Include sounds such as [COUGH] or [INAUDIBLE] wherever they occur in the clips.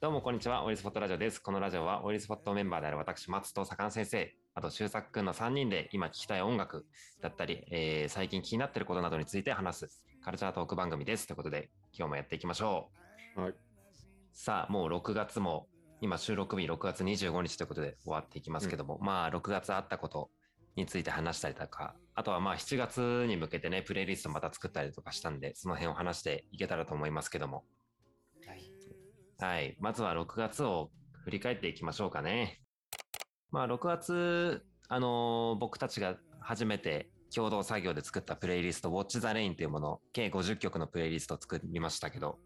どうもこんにちは、オイルスポットラジオです。このラジオはオイルスポットメンバーである私、松と坂野先生、あと修作くんの3人で今聴きたい音楽だったり、えー最近気になっていることなどについて話すカルチャートーク番組です。ということで、今日もやっていきましょう。はい。さあ、もう6月も、今収録日6月25日ということで終わっていきますけども、まあ6月あったことについて話したりとか、あとはまあ7月に向けてね、プレイリストまた作ったりとかしたんで、その辺を話していけたらと思いますけども。はい。はい。まずは6月を振り返っていきましょうかね。まあ6月、あのー僕たちが初めて共同作業で作ったプレイリスト、Watch the Rain というもの、計50曲のプレイリストを作りましたけど、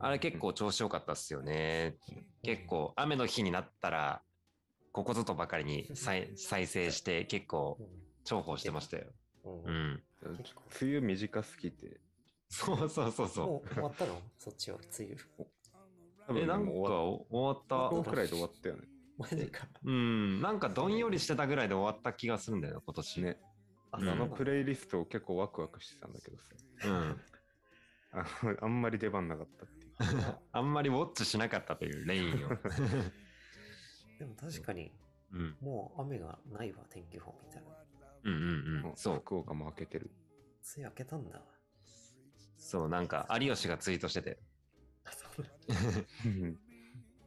あれ結構調子良かったっすよね。結構雨の日になったら、ここぞとばかりに再再生して結構重宝してましたよ。うん梅雨短すぎて、そうそうそうそもう終わったの？そっちは、梅雨。う。え、なんか終わ終わった。5分くらいで終わったよね。マジか。うん、なんかどんよりしてたぐらいで終わった気がするんだよ、今年。ね。あ、のプレイリスト結構ワクワクしてたんだけどさ、うん。[LAUGHS] ああんまり出番なかったっていう。[LAUGHS] あんまりウォッチしなかったというレインを。[LAUGHS] でも確かに、うん。もう雨がないわ、天気予報みたいな。うんうんうん。そう。福岡も開けてる。梅雨明けたんだ。そう、なんか、有吉がツイートしてて、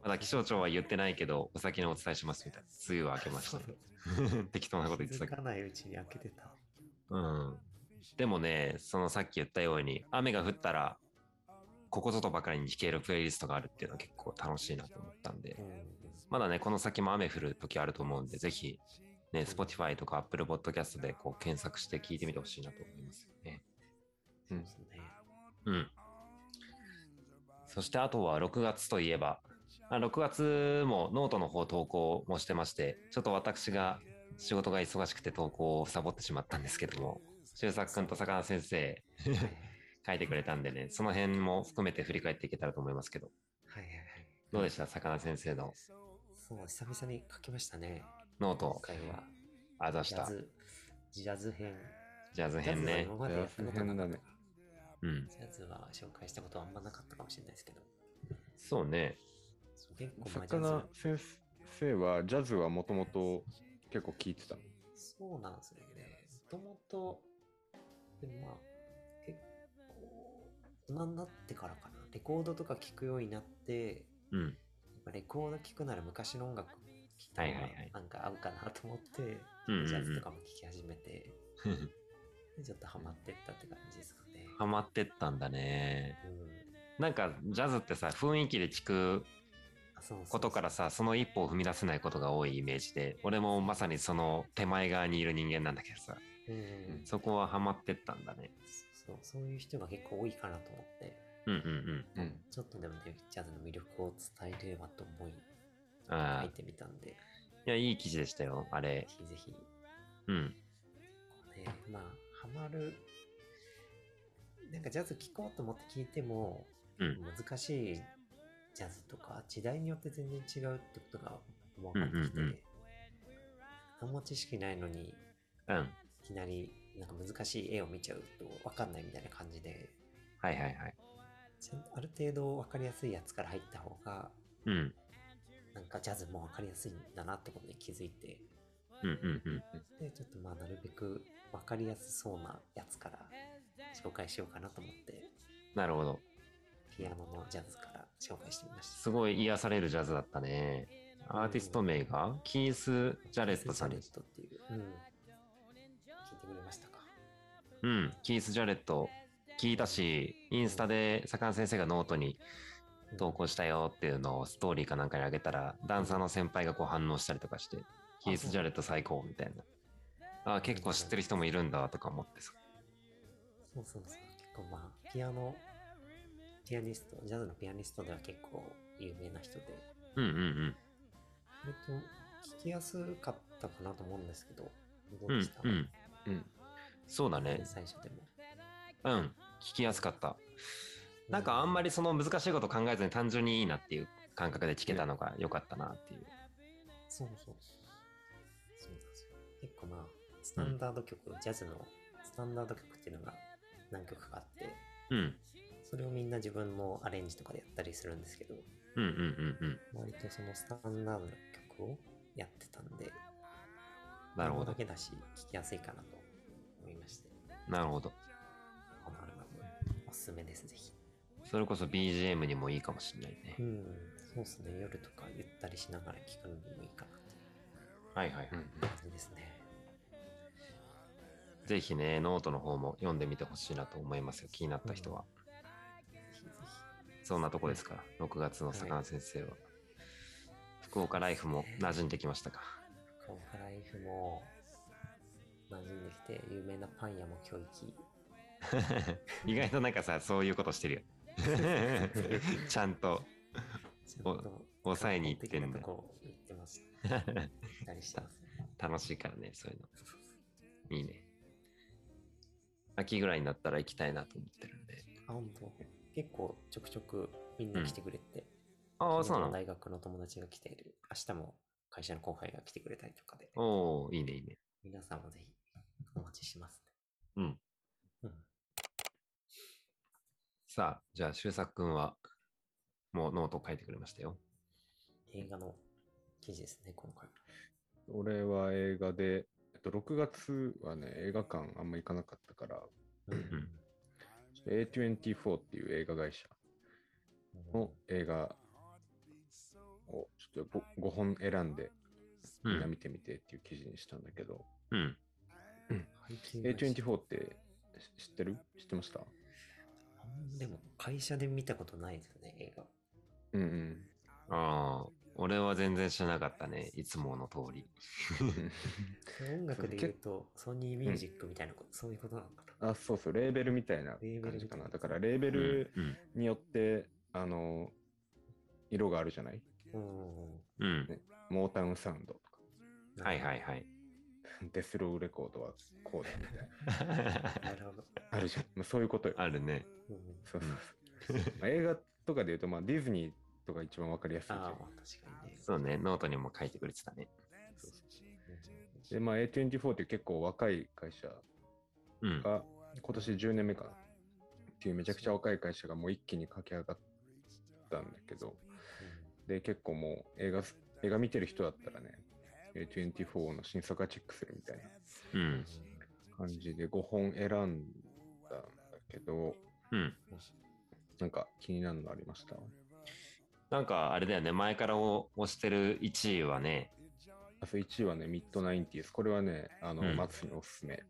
まだ気象庁は言ってないけど、お先にお伝えしますみたいな。梅雨は明けました。[LAUGHS] 適当なこと言ってたかないうちに明けてた。うん。でもね、そのさっき言ったように、雨が降ったら、ここぞとばかりに弾けるプレイリストがあるっていうのは結構楽しいなと思ったんでう、ん。まだね、この先も雨降る時あると思うんで、ぜひ、ね、Spotify とか Apple Podcast でこう検索して聞いてみてほしいなと思いますよね。そうですね。うん。そしてあとは6月といえば、あ6月もノートの方投稿もしてまして、ちょっと私が仕事が忙しくて投稿をサボってしまったんですけども、修作くんと坂田先生書いてくれたんでね、その辺も含めて振り返っていけたらと思いますけど、はいはいはい。どうでした？坂田先生のそう、久々に書きましたね。ノート今、回は。あざした。ジャズ、編。ジャズ編ねジャズは今。まうん。ジャズは紹介したことはあんまなかったかもしれないですけど。そうね。結構まあジャ魚ズ先生はジャズはもともと結構聴いてたの。そうなんですよね。もともと、でもまあ、結構、大人になってからかな。レコードとか聴くようになって、うん。レコード聴くなら昔の音楽聴いたなんか合うかなと思って、うんうんうんジャズとかも聴き始めて、で [LAUGHS] ちょっとハマってったって感じですかね。ハマってったんだね。うん。なんか、ジャズってさ、雰囲気で聞くことからさ、その一歩を踏み出せないことが多いイメージで、俺もまさにその手前側にいる人間なんだけどさ、うん、そこはハマってったんだね。そうそういう人が結構多いかなと思って、うんうんうん。うん。ちょっとでもね、ジャズの魅力を伝えればと思い、書いてみたんで、や、いい記事でしたよ、あれぜ。ひぜひ、うん。ね、まあ、ハマる、なんかジャズ聴こうと思って聞いても、うん。難しいジャズとか、時代によって全然違うってことが分かってきて、うんうんうん何も知識ないのに、うん。いきなりなんか難しい絵を見ちゃうと分かんないみたいな感じで、はいはいはい。ある程度分かりやすいやつから入った方が、うん。なんかジャズも分かりやすいんだなってことに気づいて、うんうんうん。で、ちょっとまあなるべく分かりやすそうなやつから紹介しようかなと思って、なるほど。ピアノのジャズから紹介してみました。すごい癒されるジャズだったね。アーティスト名が？キース・ジャレットさんです。ジャレットっていう。うん。聞いてくれましたか？うん。キース・ジャレット聞いたし、インスタで坂上先生がノートに投稿したよっていうのをストーリーかなんかにあげたら、ダンサーの先輩がこう反応したりとかして、キース・ジャレット最高みたいな。ああ、結構知ってる人もいるんだとか思ってさ。そうそうそう。結構まあ、ピアノ、ピアニスト、ジャズのピアニストでは結構有名な人で、うんうんうん。割と聞きやすかったかなと思うんですけど、どううんでした、うん。うん。そうだね。最初でも。うん。聞きやすかった。なんかあんまりその難しいこと考えずに単純にいいなっていう感覚で聞けたのが良かったなっていう。そうそう。そスタンダード曲、ジャズのスタンダード曲っていうのが何曲かあって、うん。それをみんな自分のアレンジとかでやったりするんですけど、うんうんうんうん。割とそのスタンダードな曲をやってたんで、なるほどだ。けだし、聴きやすいかなと思いまして、なるほど。このアルバム、おすすめです、ぜひ。それこそ BGM にもいいかもしれないねう。ん、そうですね、夜とかゆったりしながら聴くのにもいいかなはいはい。うん感じですね。ぜひね、ノートの方も読んでみてほしいなと思いますよ。気になった人は。そんなとこですか。6月の魚先生は。福岡ライフも馴染んできましたか？ひ。福岡ライフも馴染んできて、有名なパン屋も今日行き、[LAUGHS] 意外となんかさ、そういうことしてるよ。[LAUGHS] ちゃんと抑えに行ってんだ。楽しいからね、そういうの。いいね。秋ぐらいになったら行きたいなと思ってるんで。あ、本当結構ちょくちょくみんな来てくれて、ああ、昨日そうなの大学の友達が来ている。明日も会社の後輩が来てくれたりとかで、おおいいね、いいね。皆さんもぜひお待ちします、うん。うん。さあ、じゃあ、修作くんは、もうノート書いてくれましたよ。映画の記事ですね、今回。俺は映画で、と、6月はね、映画館あんま行かなかったから、うんちょっと A24 っていう映画会社の映画をちょっと 5, 本選んでう。みんなん見てみてっていう記事にしたんだけど、うん。配給会社 A24 って知知ってる？知ってました？あんでも会社で見たことないですね、映画。うんうん。ああ、俺は全然知らなかったね。いつもの通り。音楽で言うと、ソニーミュージックみたいなこと、そういうことなのかあ、そうそう、レーベルみたいなレーベル感じかな。だから、レーベうんルうん。によって、あの、色があるじゃない？な。うん。うん。モータウンサウンドとか、はいはいはい。デスローレコードはこうだみたいな。[LAUGHS] なるほど。あるじゃん。まあ、そういうことよ。あるね。うん、そうそうそう。まあ、映画とかで言うと、まあ、ディズニーとか一番わかりやすいじゃんああ、まあ確かにね。そうね、ノートにも書いてくれてたね。そうそうで、まあ、A24 って結構若い会社うん。が、今年10年目かな。っていうめちゃくちゃ若い会社がもう一気に駆け上がったんだけど、で、結構もう映画、映画見てる人だったらね、A24 の新作はチェックするみたいなうん。感じで5本選んだんだけど、うん。なんか気になるのありました？なんかあれだよね、前からお押してる1位はね、あそう1位はね、ミッドナインティース。これはね、あの、うん松におすすめ。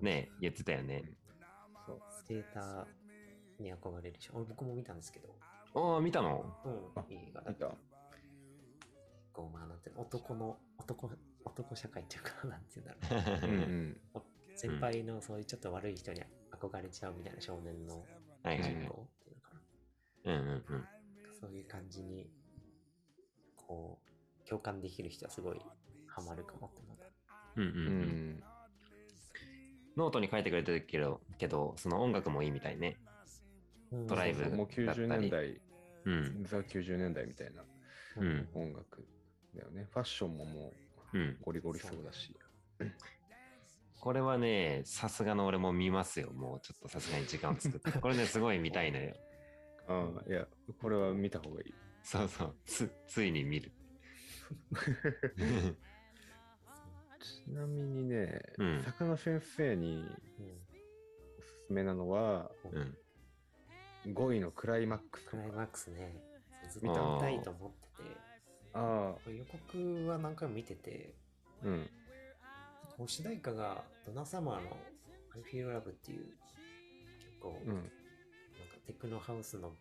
ね、言ってたよね。そうスケーターに憧れるし、俺僕も見たんですけど、おー、見たの？あうん、いい映画だ見たこう、まあ、なんていうの、男の、男、男社会っていうか、なんていうんだろう。[LAUGHS] うんうん。お先輩のそういうちょっと悪い人に憧れちゃうみたいな少年の。主人公っていうのかな。うんうんうん。そういう感じに、こう、共感できる人はすごいハマるかもって思った。うんうんううん。ん。ノートに書いてくれてるけど、けど、その音楽もいいみたいね。ドライブそうそうもう90年代、うん。ザ90年代みたいなうん音楽だよね。ファッションももうんう。ゴリゴリそうだし。これはね、さすがの俺も見ますよ。もうちょっとさすがに時間を作って。これね、すごい見たいのよ。ああ、いや、これは見た方がいい。そうそう。つ、ついに見る。ちなみにね、うん坂野先生にうんおすすめなのは、うん。5位のクライマックス。クライマックスね、ずっと見たいと思ってて、あこれ予告は何回も見てて、あ、うん。主題歌がドナサマーの I Feel Love っていう結構、うん。テクノハウスの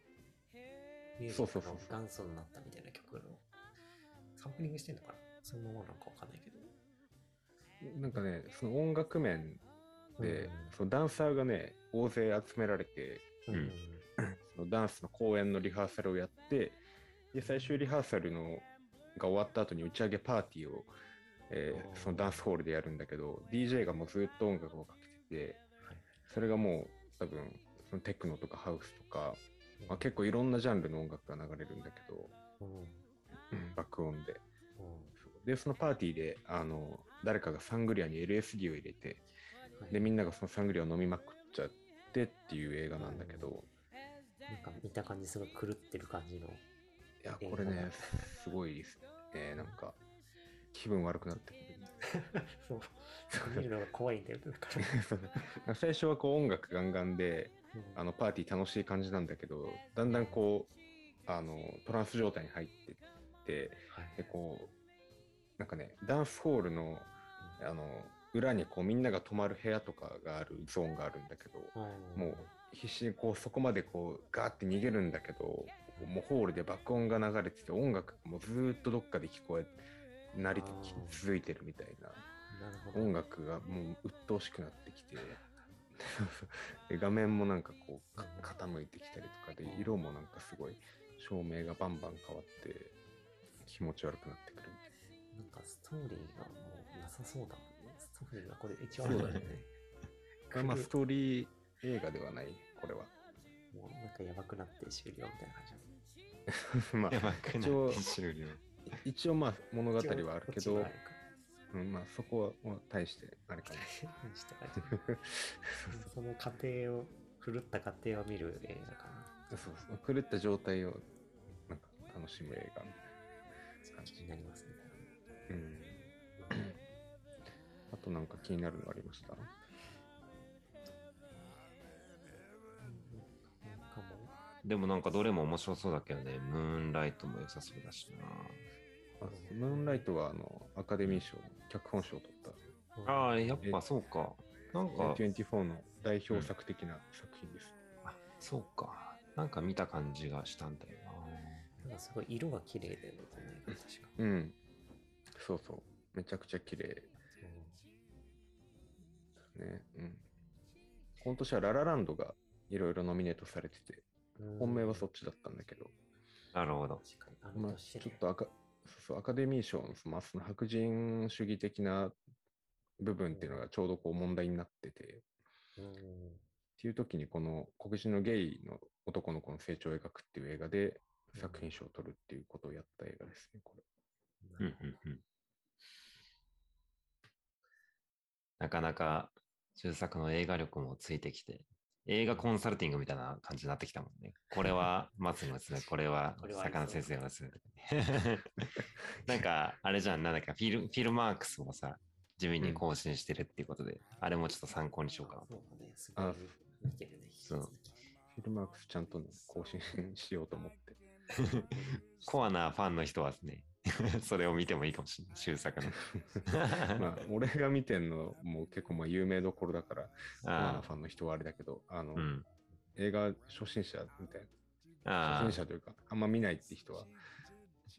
ミュージックのそうそうそうそう元祖になったみたいな曲の。サンプリングしてんのかな？そのままなんかわかんないけど。なんかね、その音楽面で、うん。そのダンサーがね、大勢集められて、うん。そのダンスの公演のリハーサルをやって、で、最終リハーサルのが終わった後に打ち上げパーティーを、えーそのダンスホールでやるんだけど、DJ がもうずっと音楽をかけてて、はい。それがもう多分、そのテクノとかハウスとか、まあ、結構いろんなジャンルの音楽が流れるんだけど、うん爆音で。うんで、そのパーティーで、あの、誰かがサングリアに LSD を入れて、はいで、みんながそのサングリアを飲みまくっちゃってっていう映画なんだけど、なんか見た感じすごい狂ってる感じの。いや、これね、すごいです。えー、なんか、気分悪くなってくる。[LAUGHS] そう。見るのが怖いんだよ。だから。最初はこう音楽ガンガンで、うんあのパーティー楽しい感じなんだけど、だんだんこう、あの、トランス状態に入ってって、はいで、こう、なんかね、ダンスホールの、あの、裏にこうみんなが泊まる部屋とかがあるゾーンがあるんだけど、うんもう必死にこうそこまでこうガーって逃げるんだけど、もうホールで爆音が流れてて音楽がもうずーっとどっかで聞こえ、なり続いてるみたいな。音楽がもう鬱陶しくなってきてで画面もなんかこうか傾いてきたりとかで色もなんかすごい照明がバンバン変わって気持ち悪くなってくる。なんかストーリーがもうなさそうだもんね。ストーリーがこれ一番あるんだよね。なまあストーリー映画ではないこれは。もうなんかやばくなって終了みたいな感じ [LAUGHS] まあやばく一応なって終了。一応まあ物語はあるけどうん、まあそこはまあ大してあれかもにした感じその過程を、狂った過程を見る映画かな。そうそう。狂った状態をなんか楽しむ映画みたいな感じ。気になりますね。うん。[CLEARS THROAT] あとなんか気になるのありました？でもなんかどれも面白そうだけどね、ムーンライトも良さそうだしあムーンライトはあのアカデミー賞脚本賞を取ったう、な。ああ、やっぱそうか。なんか、A24 の代表作的な作品です、あそうか。なんか見た感じがしたんだよなんかすごい色が綺麗だよね、この映画確か。うんそうそうめちゃくちゃ綺麗ねうん今年はララランドがいろいろノミネートされててうん本命はそっちだったんだけど、な。なるほど。確かに、あまあ、ちょっとアカそうアカデミー賞のその,、まあ、その白人主義的な部分っていうのがちょうどこう問題になってて、うんっていう時にこの黒人のゲイの男の子の成長を描くっていう映画で作品賞を取るっていうことをやった映画ですね、これ。うんうんうん。なかなか中作の映画力もついてきて、映画コンサルティングみたいな感じになってきたもんね。これは松の娘、これは魚先生の娘。なんか、あれじゃん、なんだっけ、フィルフィルマークスもさ、地味に更新してるっていうことで、あれもちょっと参考にしようかなと。そうだね、すごいあ見てるね。そうフィルマークスちゃんとね、更新しようと思って。[LAUGHS] コアなファンの人はですね、[LAUGHS] それを見てもいいかもしれない、終作の。[LAUGHS] [LAUGHS] まあ、俺が見てんのも結構まあ有名どころだから、コアなあファンの人はあれだけど、あの、あ、うん。映画初心者みたいな、あ初心者というか、あんま見ないって人は、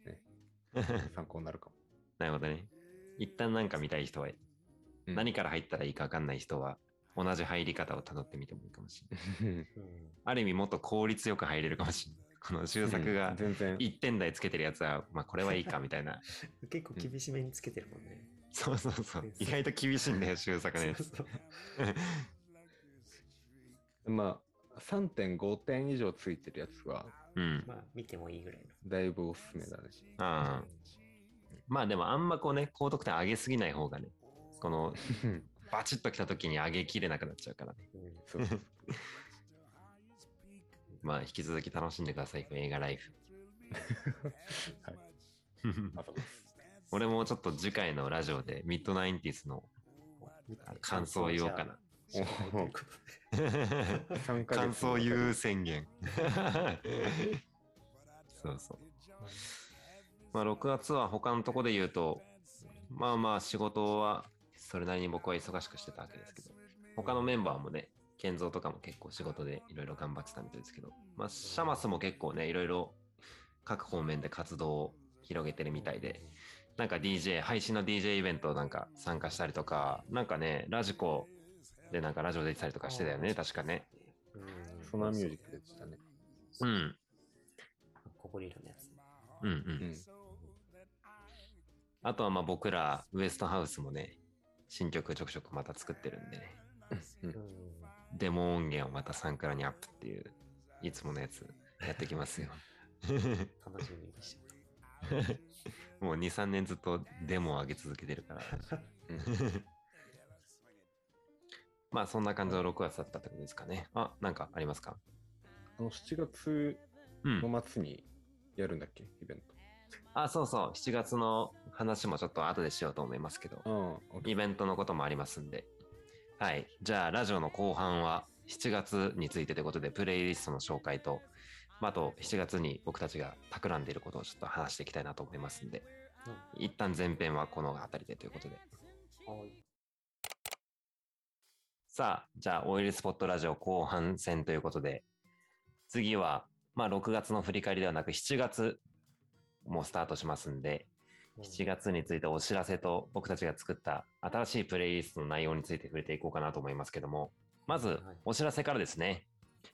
ね、あ、参考になるかも。なるほどね。一旦なんか見たい人は、うん何から入ったらいいか分かんない人は、同じ入り方をたどってみてもいいかもしれない。うんある意味もっと効率よく入れるかもしれない。この終作がうん全然、1点台つけてるやつは、まあこれはいいか [LAUGHS] みたいな。結構厳しめにつけてるもんね。そうそうそう。意外と厳しいんだよ、終作のやつ。そう [LAUGHS] まあ、3.5点以上ついてるやつは、うん。まあ、見てもいいぐらいの。だいぶおすすめだね。ああ。まあでもあんまこうね、高得点上げすぎない方がね、この [LAUGHS] バチッときた時に上げきれなくなっちゃうからね。うんそうそうまあ引き続き楽しんでください、映画ライフ。はい。[LAUGHS] 俺もちょっと次回のラジオでミッドナインティスの感想を言おうかな。じゃあ紹介ということで3ヶ月感想言う宣言。[LAUGHS] そうそう。まあ6月は他のとこで言うと、まあまあ仕事はそれなりに僕は忙しくしてたわけですけど、他のメンバーもね、健三とかも結構仕事でいろいろ頑張ってたみたいですけど、まあシャマスも結構ね、いろいろ各方面で活動を広げてるみたいで、なんか DJ、配信の DJ イベントなんか参加したりとか、なんかね、ラジコでなんかラジオ出てたりとかしてたよね、確かね。うんソナーミュージックでしたね。うん。ココリラのやつ。うんう。うんん。あとはまあ僕らウエストハウスもね、新曲ちょくちょくまた作ってるんでね、うんうんデモ音源をまたサンクラにアップっていう、いつものやつやってきますよ。[LAUGHS] 楽しみにして [LAUGHS] もう2、3年ずっとデモを上げ続けてるから。うんまあそんな感じの6月だったってことですかね。あ、なんかありますか？あの7月うん。の末にやるんだっけ、イベント。あ、そうそう。7月の話もちょっと後でしようと思いますけど、ああ、イベントのこともありますんで。はい。じゃあ、ラジオの後半は7月についてということで、プレイリストの紹介と、まあ、あと7月に僕たちが企んでいることをちょっと話していきたいなと思いますんで、一旦前編はこの辺りでということで。うん。はい。さあ、じゃあ、オイルスポットラジオ後半戦ということで、次は、まあ、6月の振り返りではなく、7月もスタートしますんで、7月についてお知らせと僕たちが作った新しいプレイリストの内容について触れていこうかなと思いますけども、まずはいお知らせからですね。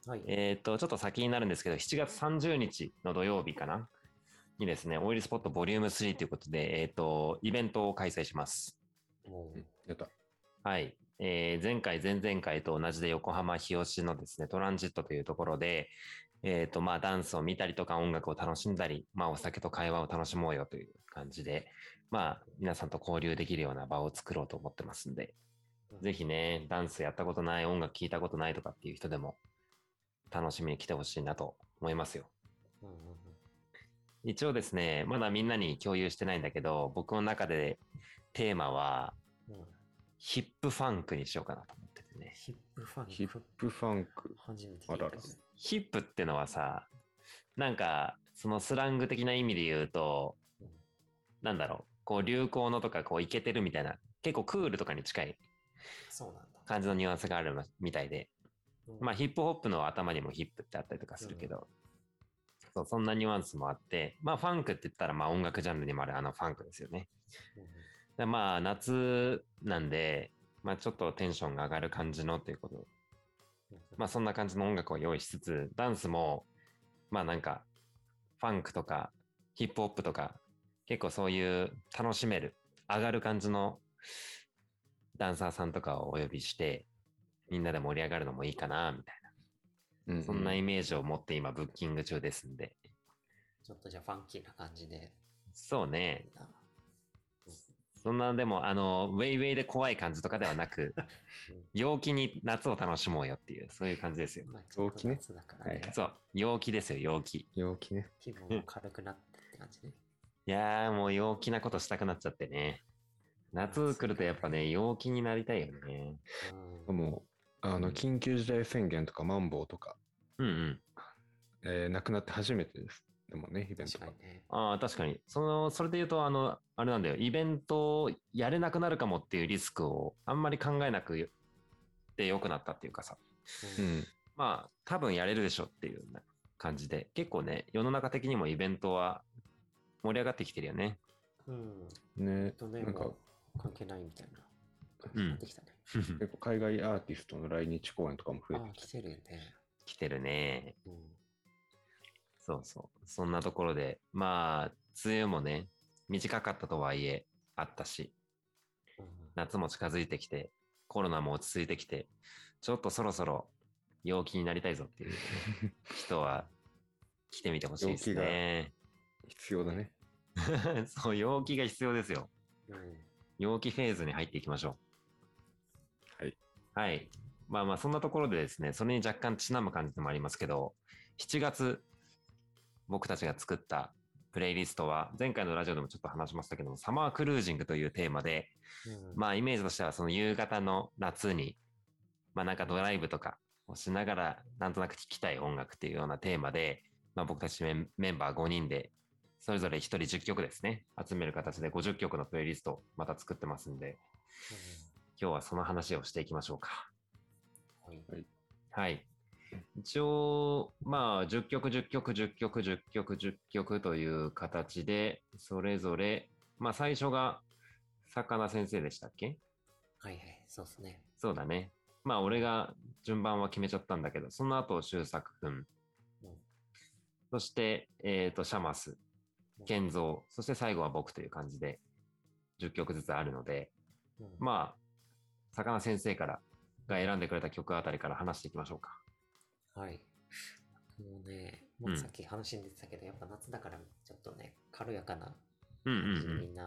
はい。えっ、と、ちょっと先になるんですけど、7月30日の土曜日かな？にですね、オイルスポットボリューム3ということで、えっ、と、イベントを開催します。やった。はい。えー前回、前々回と同じで横浜日吉のですね、トランジットというところで、えっ、と、まあ、ダンスを見たりとか音楽を楽しんだり、まあ、お酒と会話を楽しもうよという感じで、まあ、皆さんと交流できるような場を作ろうと思ってますんで、うぜひね、ダンスやったことない、音楽聴いたことないとかっていう人でも、楽しみに来てほしいなと思いますよ。うんうんうん一応ですね、まだみんなに共有してないんだけど、僕の中でテーマは、うん hip funk にしようかなと思っててね。 hip funk。hip funk。初めて聞いたあららヒップってのはさ、なんか、そのスラング的な意味で言うと、うんなんだろう、こう流行のとかこうイケてるみたいな、結構クールとかに近い。感じのニュアンスがあるみたいで、うん。まあヒップホップの頭にもヒップってあったりとかするけど、そうそんなニュアンスもあって、まあファンクって言ったらまあ音楽ジャンルにもあるあのファンクですよね。うん。まあ夏なんで、まあちょっとテンションが上がる感じのっていうこと。うんまあそんな感じの音楽を用意しつつ、ダンスも、まあなんか、ファンクとか、ヒップホップとか、結構そういう楽しめる、上がる感じのダンサーさんとかをお呼びして、みんなで盛り上がるのもいいかな、みたいうんな。そんなイメージを持って今ブッキング中ですんで。ちょっとじゃあファンキーな感じで。そうね。なそんなでも、あの、ウェイウェイで怖い感じとかではなく、[LAUGHS] 陽気に夏を楽しもうよっていう、そういう感じですよ。まあ、ちょっと夏だからね陽気ね。そう、陽気ですよ、陽気。陽気ね。気分も軽くなってって感じね。いやーもう陽気なことしたくなっちゃってね。夏来るとやっぱね、陽気になりたいよね。うん。もう、あの、緊急事態宣言とかマンボウとか、うんうん。えーなくなって初めてです。でもね、イベントが確か。にね。ああ、確かに。その、それで言うと、あの、あれなんだよ。イベントをやれなくなるかもっていうリスクをあんまり考えなくてよくなったっていうかさ。ううんん。まあ、多分やれるでしょっていう感じで。結構ね、世の中的にもイベントは盛り上がってきてるよね。うん。ね、とね、なんか関係ないみたいな。うんなってきたね。結構海外アーティストの来日公演とかも増えてき来てるよね。来てるね。うん。そうそう。そんなところで、まあ、梅雨もね、短かったとはいえ、あったし、うん夏も近づいてきて、コロナも落ち着いてきて、ちょっとそろそろ陽気になりたいぞっていう [LAUGHS] 人は来てみてほしいですね。必要だね。[LAUGHS] そう、陽気が必要ですよ。うん。陽気フェーズに入っていきましょう。はい。はい。まあまあ、そんなところでですね、それに若干ちなむ感じでもありますけど、7月、僕たちが作ったプレイリストは、前回のラジオでもちょっと話しましたけども、サマークルージングというテーマで、うんまあ、イメージとしては、その夕方の夏に、まあなんかドライブとかをしながら、なんとなく聴きたい音楽っていうようなテーマで、まあ僕たちメンメンバー5人で、それぞれ1人10曲ですね、集める形で50曲のプレイリストをまた作ってますんで、今日はその話をしていきましょうか。うんはい。はい。一応、まあ、10曲、10曲、10曲、10曲、10曲という形で、それぞれ、まあ、最初が、魚先生でしたっけ？はいはい、そうですね。そうだね。まあ、俺が順番は決めちゃったんだけど、その後、周作くん、うんそして、えっ、と、シャマス、健三、そして最後は僕という感じで、10曲ずつあるので、うんまあ、魚先生から、が選んでくれた曲あたりから話していきましょうか。はい。もうね、うんまあ、さっき話に出てたけど、やっぱ夏だからちょっとね、軽やかなうんうん感じでうん。みんな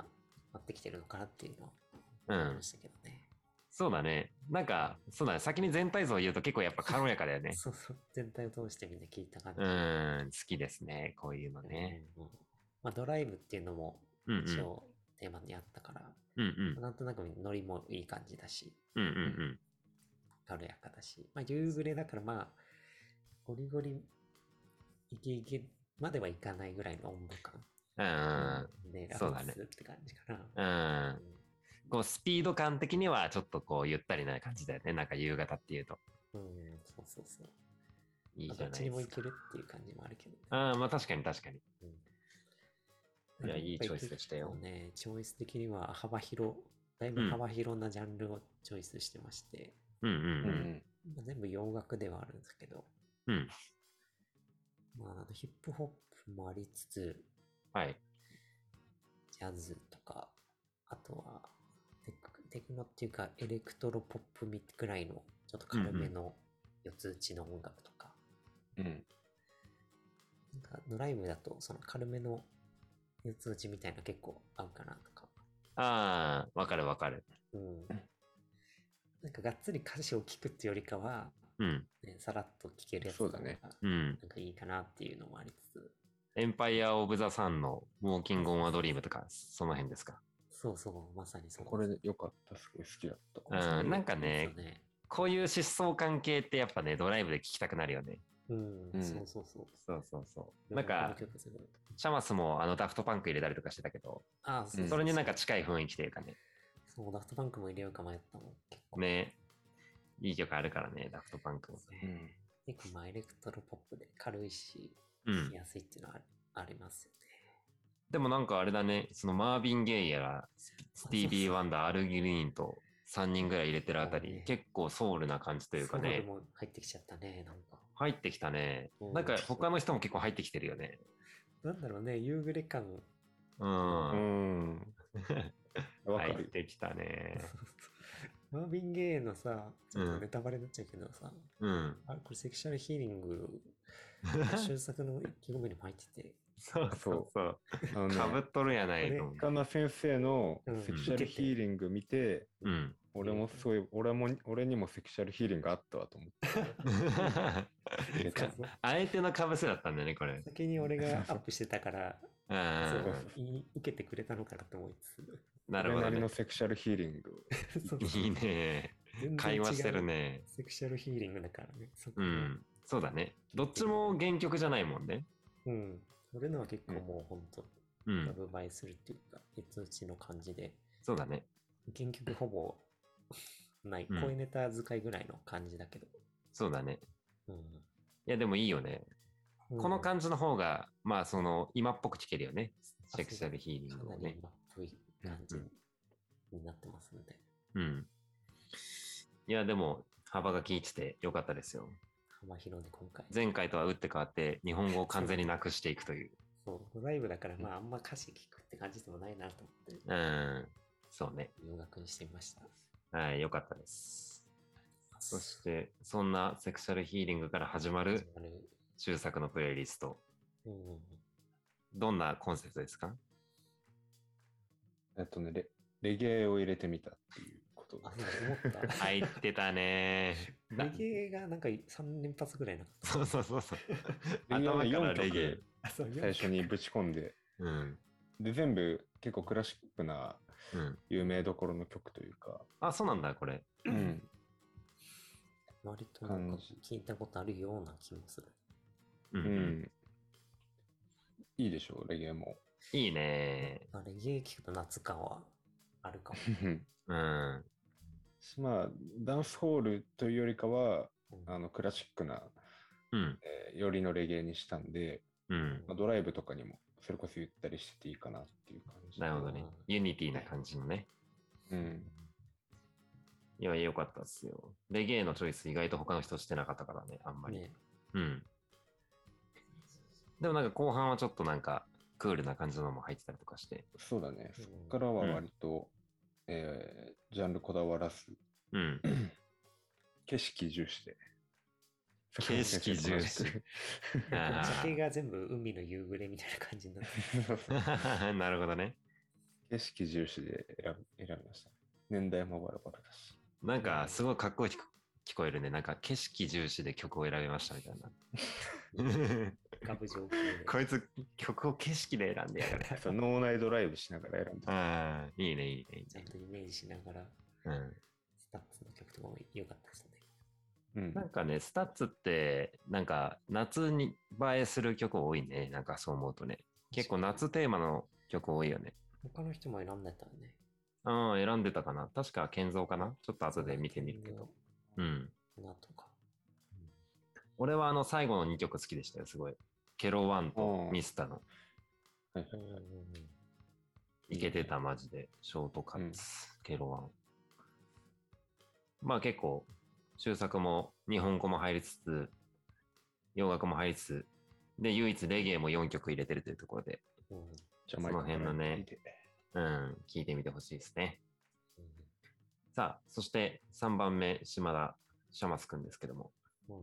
待ってきてるのかなっていうのをうん思いましたけどね。そうだね。なんか、そうだね。先に全体像を言うと結構やっぱ軽やかだよね。[LAUGHS] そうそう。全体を通してみんな聞いた感じ。うん、好きですね。こういうのね。うんうんまあ、ドライブっていうのもうんうん。一応テーマにあったから、うんうん。なんとなくノリもいい感じだし、うんうんうん。軽やかだし、まあ、夕暮れだからまあ、ゴリゴリイケイケまではいかないぐらいの温度感うんでラそうだねフするって感じかな。うん。うん。こう、スピード感的にはちょっとこう、ゆったりな感じだよね。なんか夕方っていうと。うん、そうそうそう。いいまあじゃないですかどっちにもいけ。るっていう感じもあるけど、ね。ああ、まあ確かに確かに。うんいやいいチョイスでしたよね、チョイス的には幅広、だいぶ幅広なジャンルをチョイスしてまして、うんうんう。うんんまあ全部洋楽ではあるんですけど、うん。まあ、ヒップホップもありつつ、はい。ジャズとか、あとはテクテクノっていうかエレクトロポップミくらいのちょっと軽めの四つ打ちの音楽とか、うんなんかドライブだとその軽めの四つ打ちみたいな結構合うかなとか、ああ、わかるわかる。うん。なんかがっつり歌詞を聞くっていうよりかは、うん。ね、さらっと聴けるやつそうだねうん。なんかいいかなっていうのもありつつ、 Empire of the Sun の Walking on a Dream とか、その辺ですか？そうそう、まさにそう。これ良かった、すごい好きだった。うんなんかねねこういう疾走感系ってやっぱね、ドライブで聞きたくなるよね。うん、うんそうそうそう。そうそうそう。なんかシャマスもあのダフトパンク入れたりとかしてたけど、あそれになんか近い雰囲気というかね、そう、ダフトパンクも入れようか迷ったもん。ね、いい曲あるからね、ダフトパンクもね。うん結構まあエレクトロポップで軽いし、うん聴き。やすいっていうのはありますよね。でもなんかあれだね、そのマービン・ゲイやら、スティービー・ワンダー、アル・グリーンと3人ぐらい入れてるあたり、そうね結構ソウルな感じというかソウルね、も入ってきちゃったね、なんか。入ってきたねう。んなんか他の人も結構入ってきてるよね。なんだろうね、夕暮れ感。う。うんん。[LAUGHS] わか入っる。てきたね。[LAUGHS] マービン・ゲイのさ、ちょっうんとネタバレになっちゃうけどさ、うん。あこれセクシャルヒーリング、[LAUGHS] 終作の意気込みにも入ってて、そうそうそう。あのねかぶっとるやないと思う。深野先生のうんセクシャルヒーリング見て、うん。俺もそういう、俺も、俺にもセクシャルヒーリングあったわと思って。入れたそうそうあえてのかぶせだったんだよね、これ。先に俺がアップしてたから、うんそういい受けてくれたのかなと思いつつ。なるほどね俺なりの。セクシャルヒーリング。[LAUGHS] そうそういいね。会話してるね。セクシャルヒーリングだからね。うん。そうだね。どっちも原曲じゃないもんね。うん。俺のは結構もうほんと、うん。ラブ映えするっていうか、別打ちの感じで、そうだね。原曲ほぼない、うん声ネタ使いぐらいの感じだけど。そうだね。うん。いや、でもいいよね。この感じの方が、まあ、その、今っぽく聞けるよね。セクシャルヒーリンかグをね。なり今っぽい感じうんになってますので、うん。いや、でも、幅が効いててよかったですよ。幅広で今回。前回とは打って変わって、日本語を完全になくしていくという。そう、ライブだからまああんま歌詞聞くって感じでもないなと思って、うん。そうね。洋楽にしてみました。はい、よかったです。そして、そんなセクシャルヒーリングから始まる始まる中作のプレイリスト。うん。どんなコンセプトですか？えっとねレ、レゲエを入れてみたっていうことあ、なんか思った。[LAUGHS] 入ってたねレゲエがなんか3連発ぐらいなかった。そうそうそうそう。レゲエは頭から4レゲエ曲。あそう最初にぶち込んで、うん。で、全部結構クラシックなうん。有名どころの曲というか、あ、そうなんだ、これ。うん、割となんか聞いたことあるような気もする。う。うんん。いいでしょう、レゲエも。いいね。まあ、レゲエ聞くと夏感はあるかも。[LAUGHS] うん。まあ、ダンスホールというよりかは、うんあのクラシックな、うん。えーよりのレゲエにしたんで、うん。まあ、ドライブとかにもそれこそゆったりしてていいかなっていう感じ。なるほどね。 unity な感じのね。うん。いや、よかったっすよ。レゲエのチョイス意外と他の人してなかったからね、あんまり。ねうん。でもなんか後半はちょっとなんかクールな感じのも入ってたりとかして。そうだね。うんそこからは割と、えージャンルこだわらず、うん。[CLEARS THROAT] 景色重視で。景色重視酒が全部海の夕暮れみたいな感じになって [LAUGHS] なるほどね。景色重視で選び選びました。年代もバラバラだし。なんかすごいかっこよく聞こえるね。なんか景色重視で曲を選びましたみたいな。[LAUGHS] ガブ上級で。こいつ曲を景色で選んでやがる。[LAUGHS] そう脳内ドライブしながら選んでた。ああ、いいね、いいね。ちゃんとイメージしながら、うん。 STUTS の曲とかも良かったですね。うんなんかね、 STUTS って、なんか夏に映えする曲多いね。なんかそう思うとね。結構夏テーマの曲多いよね。他の人も選んでたよね。ああ、選んでたかな。確か、健三かな。ちょっと後で見てみるけど。うん。なとか。俺はあの最後の2曲好きでしたよ、すごい。 Kero One とミスタの。はいけてた、マジで。ショートカッツ、ケロワン。まあ結構、終作も日本語も入りつつ、洋楽も入りつつ、で、唯一レゲエも4曲入れてるというところで、うんその辺のねうん、聞いてみてほしいですね。うんさあ、そして3番目、島田シャマスくんですけども、うん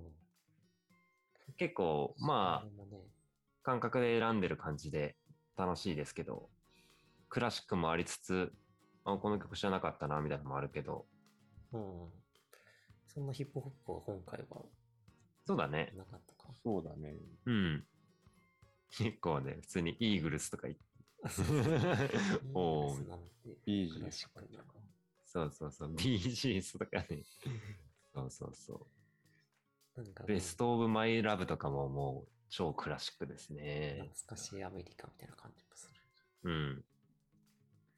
結構、まあね感覚で選んでる感じで楽しいですけど、クラシックもありつつ、あ、この曲知らなかったな、みたいなのもあるけど、うん。そんなヒップホップは今回はそうだね。なかったか。そうだね。うん。結構ね、普通にイーグルスとか言って。おーなんてイージークラシックなのか。そうそうそう、ビージースとかね。そうそうそう。なんか、ベストオブマイラブとかももう超クラシックですね。懐かしいアメリカみたいな感じもすうん。る。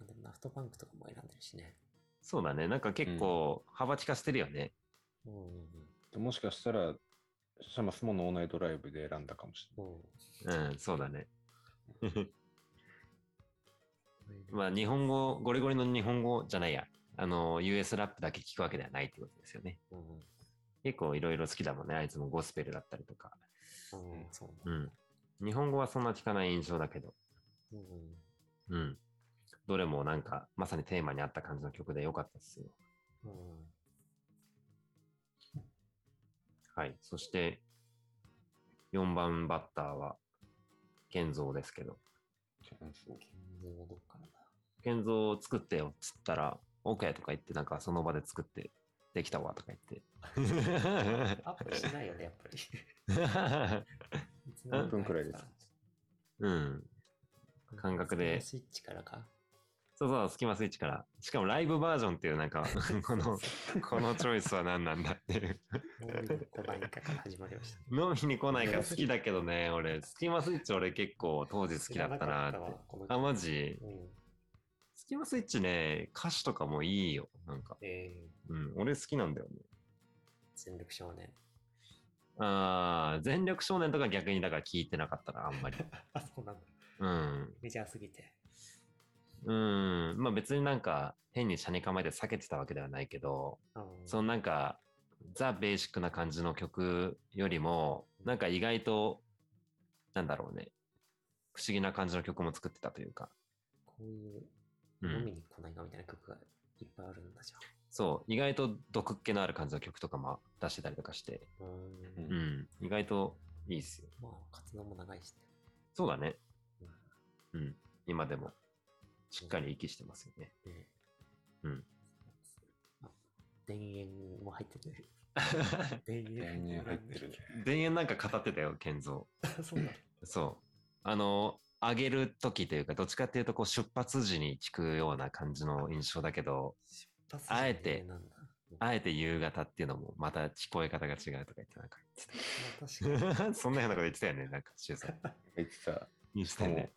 でもナフトバンクとかも選んでるしね。そうだね。なんか結構幅利かしてるよね。うんうんでもしかしたら、シャマスも脳内ドライブで選んだかもしれうん。うん、そうだね。うん。[LAUGHS] まあ日本語、ゴリゴリの日本語じゃないや。あの、US ラップだけ聞くわけではないってことですよね。うんうん結構いろいろ好きだもんね。あいつもゴスペルだったりとか。うん、そううなんん。日本語はそんな聞かない印象だけど。うんうんうん。どれもなんか、まさにテーマに合った感じの曲で良かったですよ。うんはい。そして、4番バッターは、健三ですけど、ない。健全はどっからだ？健三作ってよっつったら、OK とか言って、なんかその場で作って、できたわとか言って。アップしないよね、やっぱり。[LAUGHS] 何分くらいですうん。感覚でスイッチからか？そうそう、スキマスイッチから。しかもライブバージョンっていうなんか、[LAUGHS] この、このチョイスは何なんだっていう。もう5番以下から始まりました。[LAUGHS] 飲みに来ないから好きだけどね、俺、スキマスイッチ俺結構当時好きだったなってあ、マジ？うん。スキマスイッチね、歌詞とかもいいよ。なんか。えー、うん、俺好きなんだよね。全力少年。あー、全力少年とか逆にだから聞いてなかったな、あんまり。[LAUGHS] あ、そうなんだ。うん。メジャーすぎて。うん。まあ別になんか変に車に構えて避けてたわけではないけど、うんそのなんか、ザ・ベーシックな感じの曲よりも、なんか意外と、なんだろうね、不思議な感じの曲も作ってたというか、こういううん、飲みに来ないがみたいな曲がいっぱいあるんだじそう、意外と毒っ気のある感じの曲とかも出してたりとかして、ゃん。うん。うんうん、意外といいっすよ。まあ、活動も長いしね。そうだねうん。うん、今でもしっかり息してますよね。ねうん。あ田園も入ってる。田 [LAUGHS] 電園源入ってるね。田園なんか語ってたよ、健三。[LAUGHS] そうなの。そう。あの、上げる時というか、どっちかっていうと、こう、出発時に聞くような感じの印象だけど、あえて。あえて夕方っていうのも、また聞こえ方が違うとか言ってなんか言ってた。[LAUGHS] そんなようなこと言ってたよね、なんか、シュウさん。[LAUGHS] 言ってた。言ってたよね。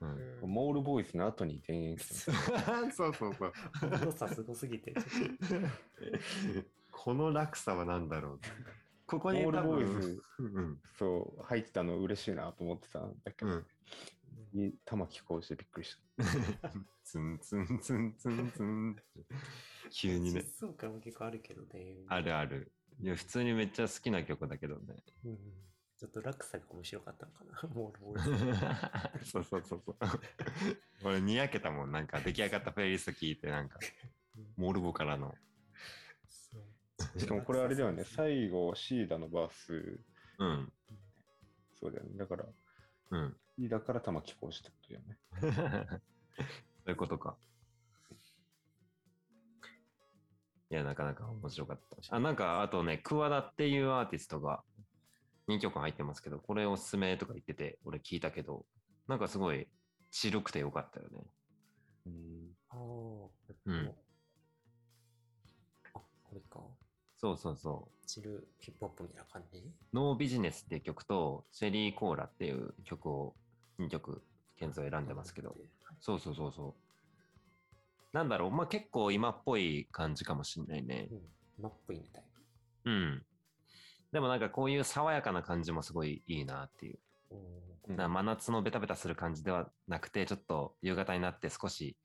うん。に。モールボーイズの後に電源来てます。[LAUGHS] そうそうそう。良さすごすぎて、この落差は何だろう。ここモールボーイ分、ズ、うん。そう、入ってたの嬉しいなと思ってたんだけど、うん。い玉木こうしてびっくりしツンツンツンツンツン。急とにね。疾走感も結構あるけどね。あるある。いや、普通にめっちゃ好きな曲だけどね。うん。ちょっと落差が面白かったのかな。[LAUGHS] モールボーイズ。そうそうそうそう。俺、にやけたもん。なんか、出来上がったプレイリスト聞いて、なんか、モールボからの。そうた。しかもこれあれだよね、最後、シーダのバース、うん。そうだよね。だから、うん。シーダから玉木こうしてことだよね。[LAUGHS] そういうことか。いいや、なかなか面白かった。あ、なんか、あとね、クワダっていうアーティストが2曲入ってますけど、これおすすめとか言ってて、俺聞いたけど、なんかすごい白くてよかったよね。うんああ、うんあ、これか。そうそうそう。チルヒップホップみたいな感じ？ノービジネスっていう曲と、チェリーコーラっていう曲を2曲、ケンゾー選んでますけど、そうそうそうそう。なんだろう、まあ結構今っぽい感じかもしんないね。うん。マップインタイうん。でもなんかこういう爽やかな感じもすごいいいなっていう。な真夏のベタベタする感じではなくて、ちょっと夕方になって少し、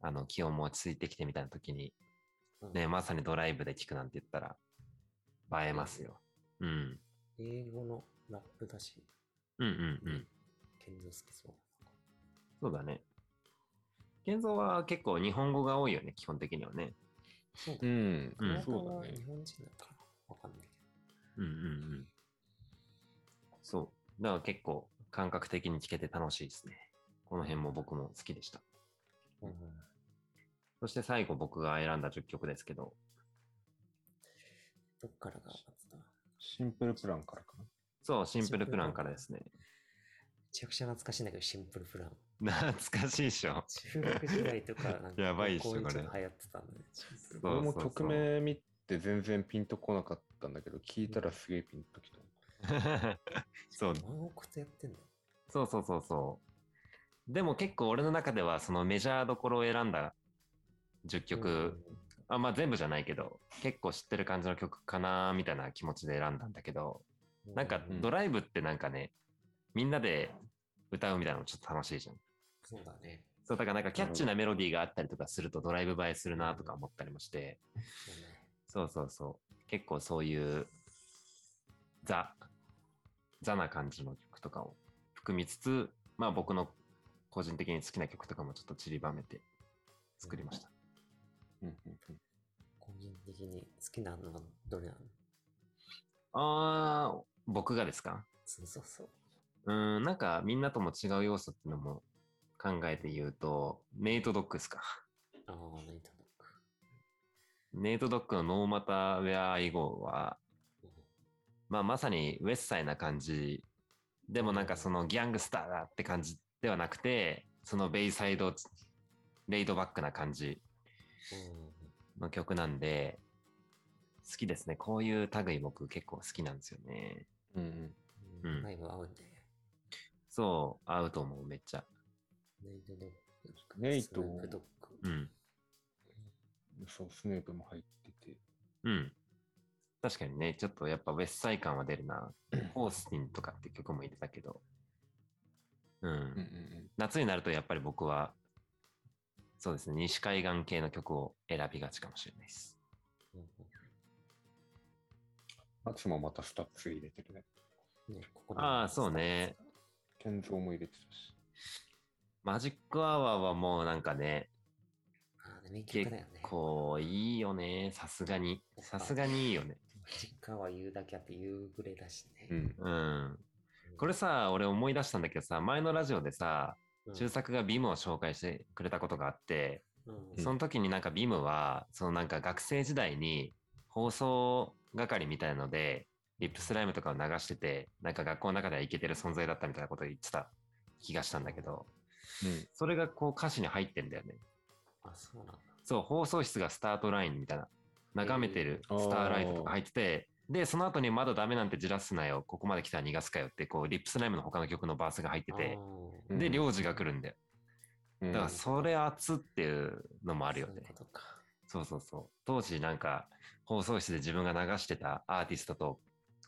あの、気温も落ち着いてきてみたいな時に、うんね、まさにドライブで聴くなんて言ったら、映えますよ。うん。英語のラップだし、うんうんうん。ケンゾー好きそう。そうだね。健三は結構日本語が多いよね、基本的にはね。そうだね。うん、そうだね日本人なのかなわかんないけうんうんうん。そう。だから結構感覚的に聴けて楽しいですね。この辺も僕も好きでした。ど。うんそして最後僕が選んだ10曲ですけど、どっからがシンプルプランからかな。そう、シンプルプランからですね。ちゃくちゃ懐かしいんだけど、シンプルプラン。懐かしいでしょ。中学時代とか、なんか [LAUGHS] やばいっしょ高校にこれ流行ってたんだね。俺も曲名見て全然ピンとこなかったんだけど、聞いたらすげえピンときた。[LAUGHS] そう、何億とやってんだよ。そうそうそうそう。でも結構俺の中ではそのメジャーどころを選んだ10曲、あまあ全部じゃないけど、結構知ってる感じの曲かなみたいな気持ちで選んだんだけど、うなんかうんドライブってなんかね、みんなで歌うみたいなのちょっと楽しいじゃん。そうだね。そう、だからなんかキャッチーなメロディーがあったりとかするとドライブ映えするなとか思ったりもして、そうね。そうそう。結構そういうザ、ザな感じの曲とかを含みつつ、まあ僕の個人的に好きな曲とかもちょっと散りばめて作りました。うんうんうん個人的に好きなのはどれなの？あー、僕がですか？そうそうそう。うーん、なんかみんなとも違う要素っていうのも考えて言うと、ネイトドッグですか。ああ、ナイトドッグ。ネイトドッグのノーマターウェア以後は、うんまあまさにウェッサイな感じ。でもなんかそのギャングスターだって感じではなくて、そのベイサイド、レイドバックな感じの曲なんで、好きですね。こういう類僕結構好きなんですよね。うんうんうん。うんライブ合うんで。そう、合うと思う、めっちゃ。ネイトドッグ。ネイトドッグ。うん。そう、スヌープも入ってて。うん。確かにね、ちょっとやっぱウェッサイ感は出るな。[CLEARS THROAT] ホースティンとかって曲も言ってたけど。うん。うんうん夏になるとやっぱり僕は、そうですね、西海岸系の曲を選びがちかもしれないです。うんうん夏もまた STUTS 入れてるね。ねここでああ、そうね。健三も入れてたし。マジックアワーはもうなんかね、ああ、名曲結だよね。構いいよね。さすがに。さすがにいいよね。実家は言うだけあって夕暮れだしね。うん。うん。これさ、俺思い出したんだけどさ、前のラジオでさ、うん、中作がビムを紹介してくれたことがあって、うんその時になんかビムは、そのなんか学生時代に放送係みたいので、リップスライムとかを流してて、なんか学校の中ではイケてる存在だったみたいなことを言ってた気がしたんだけど、うん。それがこう歌詞に入ってんだよね。あ、そうなんだ。そう、放送室がスタートラインみたいな、眺めてるスターライトとか入ってて、で、その後にまだダメなんてじらすなよ、ここまで来たら逃がすかよって、こう、リップスライムの他の曲のバースが入ってて、うんで、領事が来るんだよ。うんだから、それ熱っていうのもあるよねそう。そうそうそう。当時なんか、放送室で自分が流してたアーティストと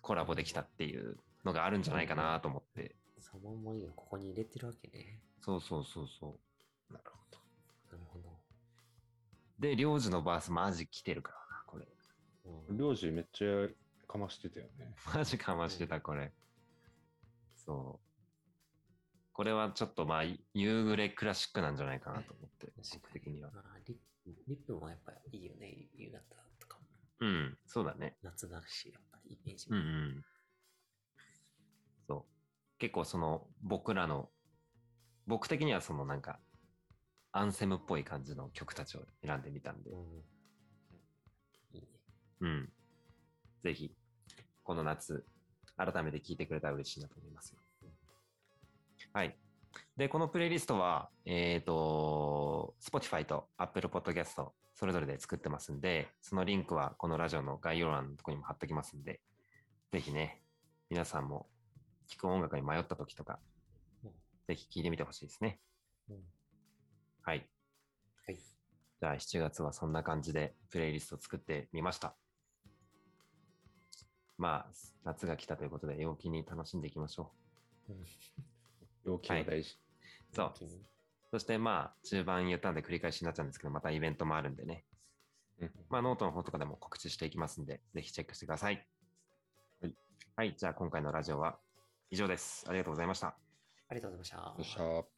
コラボできたっていうのがあるんじゃないかなと思って。その思いをここに入れてるわけね。そうそうそうそう。なるほど。なるほど。で、領事のバースマジ来てるからな、これ。うん領事めっちゃかましてたよね。マジかましてた、これ。そう。これはちょっとまあ、夕暮れクラシックなんじゃないかなと思って、僕的には。まあリップリップもやっぱいいよね、夕方。うん、そうだね。夏だし、やっぱりイメージも。うんうん。そう。結構その、僕らの、僕的にはそのなんか、アンセムっぽい感じの曲たちを選んでみたんでう、んうん。ぜひ、この夏、改めて聞いてくれたら嬉しいなと思いますよ。はい。で、このプレイリストは、えっ、と、Spotify と Apple Podcast それぞれで作ってますんで、そのリンクはこのラジオの概要欄のところにも貼っておきますんで、ぜひね、皆さんも聴く音楽に迷った時とか、うんぜひ聴いてみてほしいですね。うんはい。はい。じゃあ7月はそんな感じでプレイリストを作ってみました。まあ、夏が来たということで陽気に楽しんでいきましょうん陽気は大事。う。そう。そしてまあ、中盤言ったんで繰り返しになっちゃうんですけど、またイベントもあるんでね。うんまあ、ノートの方とかでも告知していきますんで、ぜひチェックしてください。はい。はい、じゃあ今回のラジオは以上です。ありがとうございました。ありがとうございました。よっしゃー。